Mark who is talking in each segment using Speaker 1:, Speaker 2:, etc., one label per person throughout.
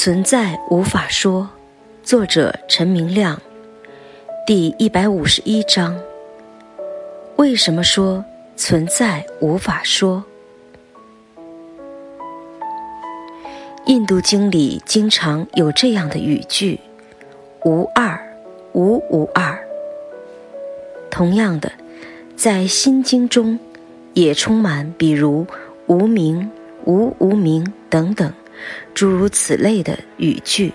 Speaker 1: 存在无法说，作者陈明亮，第一百五十一章。为什么说存在无法说？印度经里经常有这样的语句：“无二，无无二。”同样的，在心经中也充满比如无名、无无名等等。诸如此类的语句，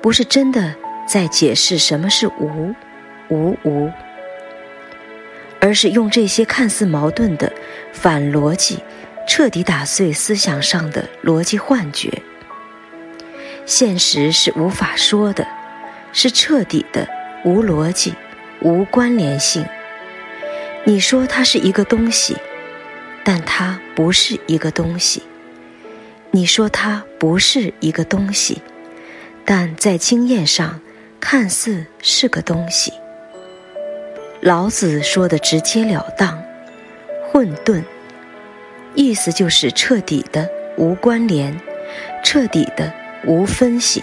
Speaker 1: 不是真的在解释什么是无、无无，而是用这些看似矛盾的反逻辑，彻底打碎思想上的逻辑幻觉。现实是无法说的，是彻底的无逻辑、无关联性。你说它是一个东西，但它不是一个东西。你说它不是一个东西，但在经验上看似是个东西。老子说的直截了当，混沌，意思就是彻底的无关联，彻底的无分析，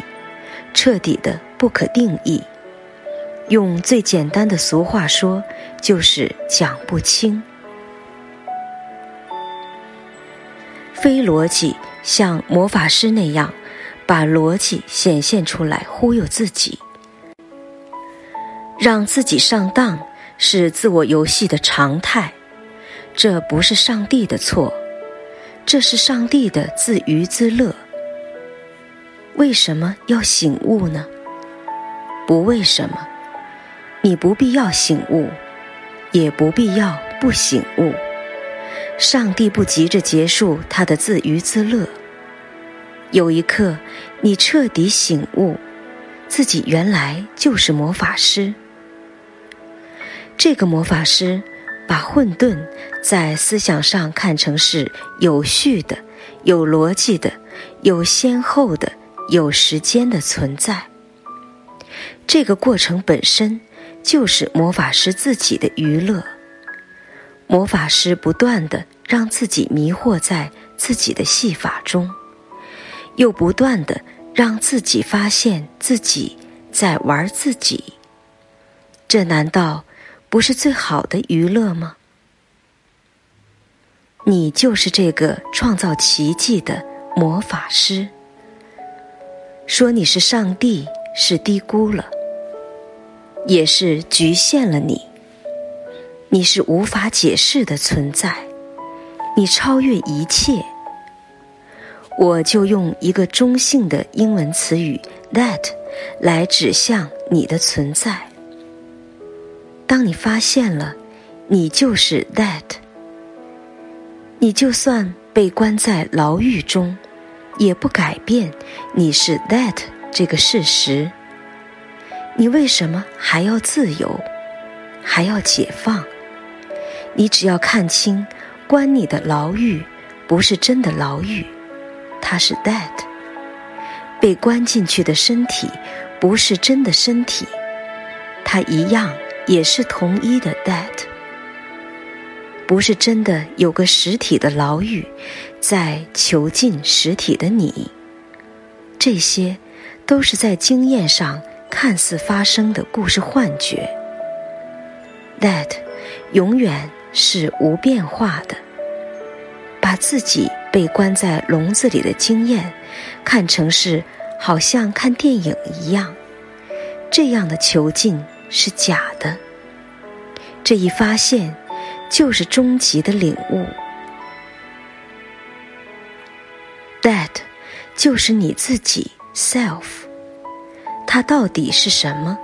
Speaker 1: 彻底的不可定义。用最简单的俗话说，就是讲不清，非逻辑。像魔法师那样，把逻辑显现出来忽悠自己，让自己上当，是自我游戏的常态。这不是上帝的错，这是上帝的自娱自乐。为什么要醒悟呢？不为什么，你不必要醒悟，也不必要不醒悟。上帝不急着结束他的自娱自乐。有一刻，你彻底醒悟，自己原来就是魔法师。这个魔法师把混沌在思想上看成是有序的、有逻辑的、有先后的、有时间的存在。这个过程本身就是魔法师自己的娱乐。魔法师不断的让自己迷惑在自己的戏法中，又不断的让自己发现自己在玩自己。这难道不是最好的娱乐吗？你就是这个创造奇迹的魔法师。说你是上帝是低估了，也是局限了你。你是无法解释的存在，你超越一切。我就用一个中性的英文词语 “that” 来指向你的存在。当你发现了，你就是 that，你就算被关在牢狱中，也不改变你是 that 这个事实。你为什么还要自由，还要解放？你只要看清，关你的牢狱不是真的牢狱，它是 that。被关进去的身体不是真的身体，它一样也是同一的 that。不是真的有个实体的牢狱在囚禁实体的你，这些都是在经验上看似发生的故事幻觉。that 永远。是无变化的，把自己被关在笼子里的经验看成是好像看电影一样，这样的囚禁是假的。这一发现就是终极的领悟。That 就是你自己 self，它到底是什么？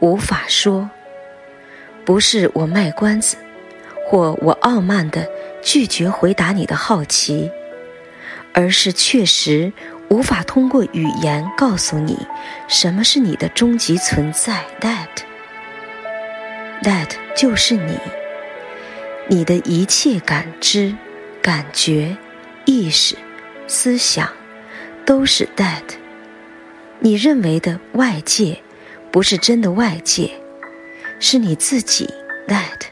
Speaker 1: 无法说，不是我卖关子。或我傲慢的拒绝回答你的好奇，而是确实无法通过语言告诉你什么是你的终极存在。That，that 就是你，你的一切感知、感觉、意识、思想，都是 that。你认为的外界，不是真的外界，是你自己。That。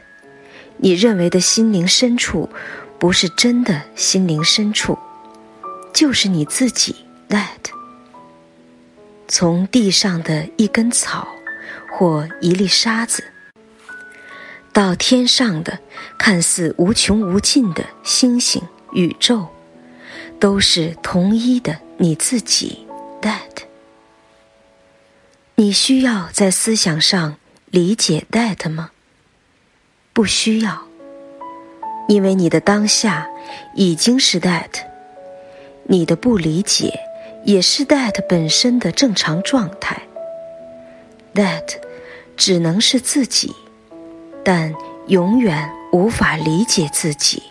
Speaker 1: 你认为的心灵深处，不是真的心灵深处，就是你自己。That，从地上的一根草或一粒沙子，到天上的看似无穷无尽的星星、宇宙，都是同一的你自己。That，你需要在思想上理解 that 吗？不需要，因为你的当下已经是 that，你的不理解也是 that 本身的正常状态。That 只能是自己，但永远无法理解自己，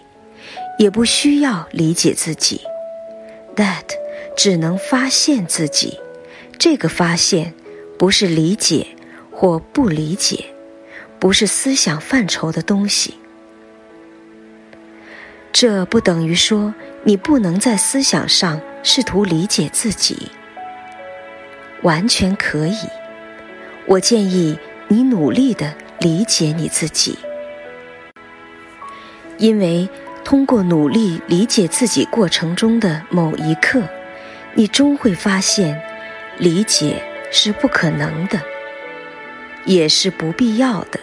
Speaker 1: 也不需要理解自己。That。只能发现自己，这个发现不是理解或不理解，不是思想范畴的东西。这不等于说你不能在思想上试图理解自己，完全可以。我建议你努力的理解你自己，因为通过努力理解自己过程中的某一刻。你终会发现，理解是不可能的，也是不必要的。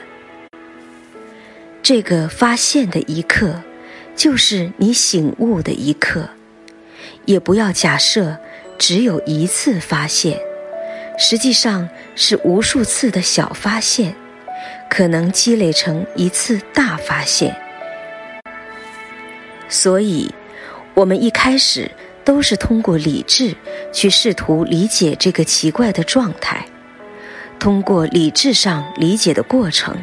Speaker 1: 这个发现的一刻，就是你醒悟的一刻。也不要假设只有一次发现，实际上是无数次的小发现，可能积累成一次大发现。所以，我们一开始。都是通过理智去试图理解这个奇怪的状态，通过理智上理解的过程，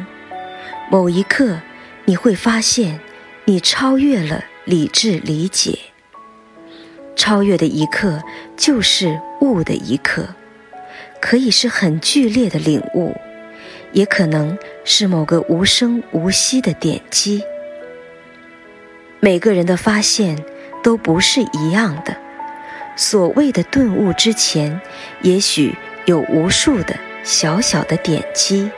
Speaker 1: 某一刻你会发现你超越了理智理解。超越的一刻就是悟的一刻，可以是很剧烈的领悟，也可能是某个无声无息的点击。每个人的发现。都不是一样的。所谓的顿悟之前，也许有无数的小小的点击。